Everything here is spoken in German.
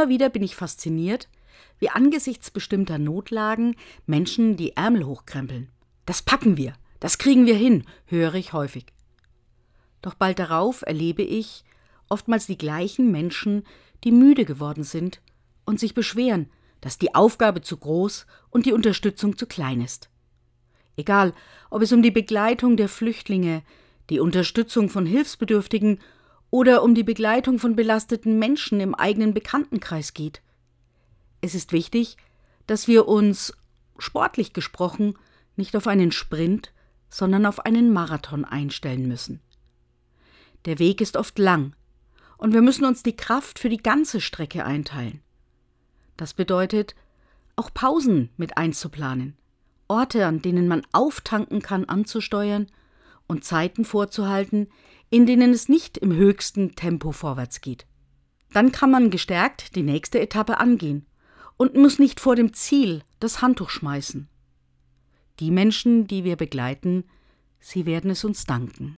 immer wieder bin ich fasziniert, wie angesichts bestimmter Notlagen Menschen die Ärmel hochkrempeln. Das packen wir, das kriegen wir hin, höre ich häufig. Doch bald darauf erlebe ich oftmals die gleichen Menschen, die müde geworden sind und sich beschweren, dass die Aufgabe zu groß und die Unterstützung zu klein ist. Egal, ob es um die Begleitung der Flüchtlinge, die Unterstützung von Hilfsbedürftigen oder um die Begleitung von belasteten Menschen im eigenen Bekanntenkreis geht. Es ist wichtig, dass wir uns, sportlich gesprochen, nicht auf einen Sprint, sondern auf einen Marathon einstellen müssen. Der Weg ist oft lang, und wir müssen uns die Kraft für die ganze Strecke einteilen. Das bedeutet, auch Pausen mit einzuplanen, Orte, an denen man auftanken kann, anzusteuern und Zeiten vorzuhalten, in denen es nicht im höchsten Tempo vorwärts geht. Dann kann man gestärkt die nächste Etappe angehen und muss nicht vor dem Ziel das Handtuch schmeißen. Die Menschen, die wir begleiten, sie werden es uns danken.